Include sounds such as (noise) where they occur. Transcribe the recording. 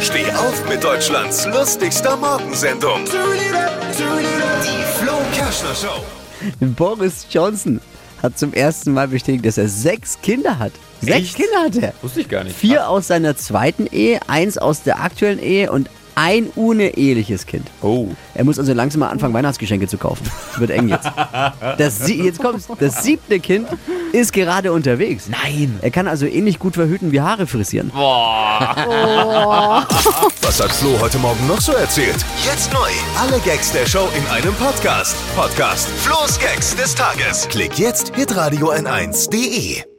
Steh auf mit Deutschlands lustigster Morgensendung. Die Flo Kerschner Show. Boris Johnson hat zum ersten Mal bestätigt, dass er sechs Kinder hat. Sechs Echt? Kinder hat er. Wusste ich gar nicht. Vier aus seiner zweiten Ehe, eins aus der aktuellen Ehe und ein uneheliches Kind. Oh. Er muss also langsam mal anfangen, Weihnachtsgeschenke zu kaufen. Wird eng jetzt. Das, sie- jetzt kommt's. Das siebte Kind ist gerade unterwegs. Nein. Er kann also ähnlich gut verhüten wie Haare frisieren. (laughs) Was hat Flo heute Morgen noch so erzählt? Jetzt neu. Alle Gags der Show in einem Podcast. Podcast Flo's Gags des Tages. Klick jetzt, hitradio n1.de.